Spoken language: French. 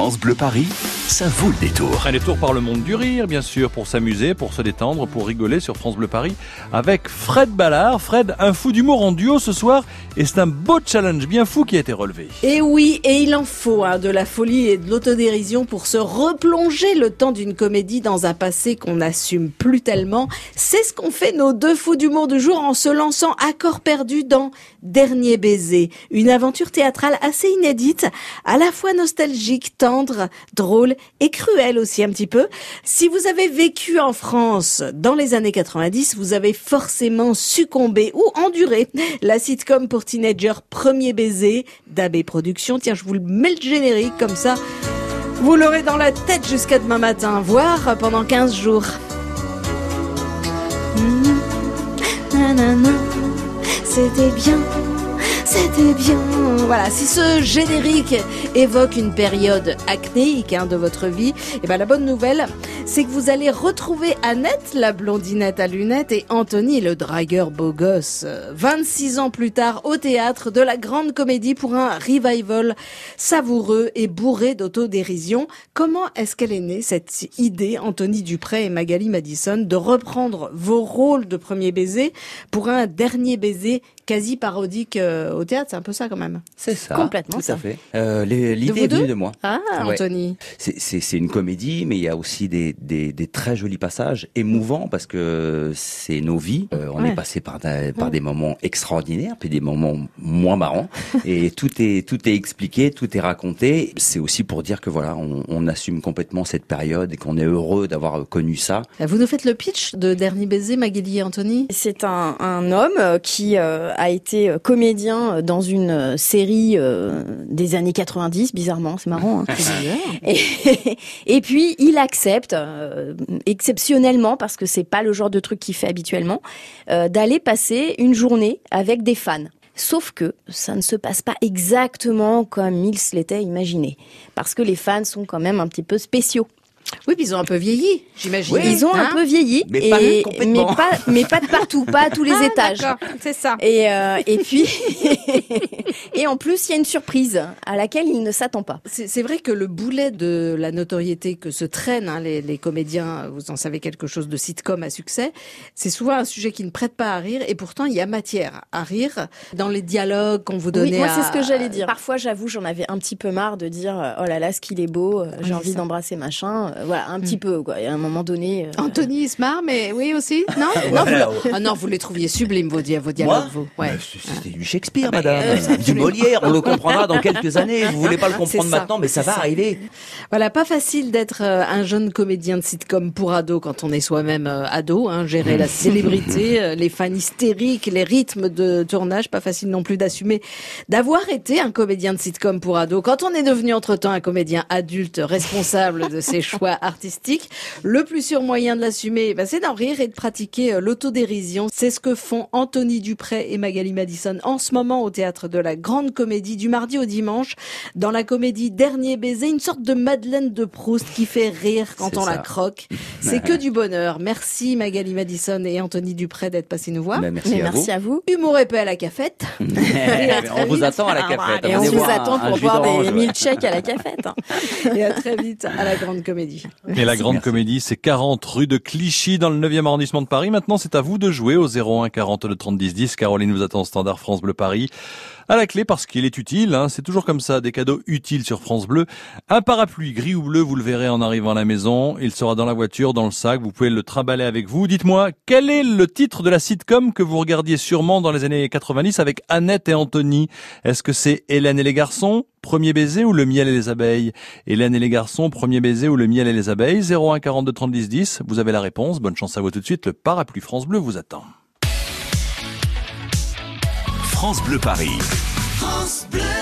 France Bleu Paris, ça vaut le détour. Un détour par le monde du rire, bien sûr, pour s'amuser, pour se détendre, pour rigoler sur France Bleu Paris avec Fred Ballard. Fred, un fou d'humour en duo ce soir et c'est un beau challenge bien fou qui a été relevé. Et oui, et il en faut hein, de la folie et de l'autodérision pour se replonger le temps d'une comédie dans un passé qu'on n'assume plus tellement. C'est ce qu'ont fait nos deux fous d'humour du jour en se lançant à corps perdu dans Dernier baiser, une aventure théâtrale assez inédite, à la fois nostalgique, tendre, drôle et cruelle aussi un petit peu. Si vous avez vécu en France dans les années 90, vous avez forcément succombé ou enduré la sitcom pour teenagers Premier baiser d'AB Productions. Tiens, je vous le mets le générique comme ça. Vous l'aurez dans la tête jusqu'à demain matin, voire pendant 15 jours. Mmh. C'était bien c'était bien. Voilà, si ce générique évoque une période acnéique hein, de votre vie, et eh ben la bonne nouvelle, c'est que vous allez retrouver Annette, la blondinette à lunettes, et Anthony, le dragueur beau gosse, 26 ans plus tard au théâtre de la grande comédie pour un revival savoureux et bourré d'autodérision. Comment est-ce qu'elle est née, cette idée, Anthony Dupré et Magali Madison, de reprendre vos rôles de premier baiser pour un dernier baiser quasi parodique euh, au théâtre, c'est un peu ça quand même. C'est ça. Complètement tout ça. à fait. Euh, L'idée est venue de moi. Ah, Ouais. Anthony. C'est une comédie, mais il y a aussi des, des, des très jolis passages émouvants parce que c'est nos vies. Euh, on Ouais. est passé par, des- par des moments extraordinaires, puis des moments moins marrants. et tout est tout est expliqué, tout est raconté. C'est aussi pour dire que voilà, on, on assume complètement cette période et qu'on est heureux d'avoir connu ça. Vous nous faites le pitch de Dernier baiser, Magali et Anthony? C'est un, un homme euh, qui euh, a été euh, comédien euh, dans une euh, série euh, des années 90, bizarrement, c'est marrant. hein. Et, et puis il accepte, euh, exceptionnellement, parce que c'est pas le genre de truc qu'il fait habituellement, euh, d'aller passer une journée avec des fans. Sauf que ça ne se passe pas exactement comme il se l'était imaginé, parce que les fans sont quand même un petit peu spéciaux. Oui, puis ils ont un peu vieilli, j'imagine. Ils ont un Hein peu vieilli, Mais et, pas mais complètement. pas, mais pas de partout, pas à tous les Ah, étages. d'accord, C'est ça. Et, euh, et puis, et en plus, il y a une surprise à laquelle il ne s'attend pas. C'est vrai que le boulet de la notoriété que se traînent hein, les, les comédiens, vous en savez quelque chose de sitcom à succès, c'est souvent un sujet qui ne prête pas à rire et pourtant il y a matière à rire dans les dialogues qu'on vous donnait. Oui, moi, à- c'est ce que j'allais dire. Parfois, j'avoue, j'en avais un petit peu marre de dire, oh là là, ce qu'il est beau, euh, c'est j'ai envie d'embrasser machin. Euh, Voilà, un petit peu, quoi. Et à un moment donné. euh, Anthony il se marre, mais oui aussi, non non, vous, ah non, vous les trouviez sublimes vos, dia- vos dialogues, vous. Ouais. C'est- C'était du Shakespeare, Ah, mais, madame. euh, du Molière. On le comprendra dans quelques années. Vous voulez pas le comprendre maintenant, mais ça va ça. arriver. Voilà, pas facile d'être euh, un jeune comédien de sitcom pour ado quand on est soi-même ado, hein, gérer la célébrité, les fans hystériques, les rythmes de tournage, pas facile non plus d'assumer d'avoir été un comédien de sitcom pour ado. Quand on est devenu entre-temps un comédien adulte responsable de ses choix artistiques, le plus sûr moyen de l'assumer, bah, c'est d'en rire et de pratiquer euh, l'autodérision. C'est ce que font Anthony Dupré et Magali Madison en ce moment au théâtre de la Grande Comédie du mardi au dimanche dans la comédie Dernier baiser, une sorte de Madeleine de Proust qui fait rire quand on la croque. C'est que du bonheur. Merci Magali Madison et Anthony Dupré d'être passés nous voir. Ben, merci mais à merci à vous. Humour épais à la cafette. Et à très on vous attend à la cafette. Et on Venez vous voir un- attend pour boire des milkshakes à la cafette. hein. Et à très vite à la Grande Comédie. Et la grande merci. comédie, c'est 40 rue de Clichy dans le 9e arrondissement de Paris. Maintenant, c'est à vous de jouer au 01 40 le 30 10 10. Caroline vous attend au standard France Bleu Paris. À la clé parce qu'il est utile, hein. c'est toujours comme ça, des cadeaux utiles sur France Bleu. Un parapluie gris ou bleu, vous le verrez en arrivant à la maison. Il sera dans la voiture, dans le sac, vous pouvez le trimballer avec vous. Dites-moi, quel est le titre de la sitcom que vous regardiez sûrement dans les années 90 avec Annette et Anthony? Est-ce que c'est Hélène et les garçons Premier baiser ou le miel et les abeilles? Hélène et les garçons, premier baiser ou le miel et les abeilles? 01 42 30 10 10. Vous avez la réponse. Bonne chance à vous tout de suite. Le parapluie France Bleu vous attend. France Bleu Paris. France Bleu.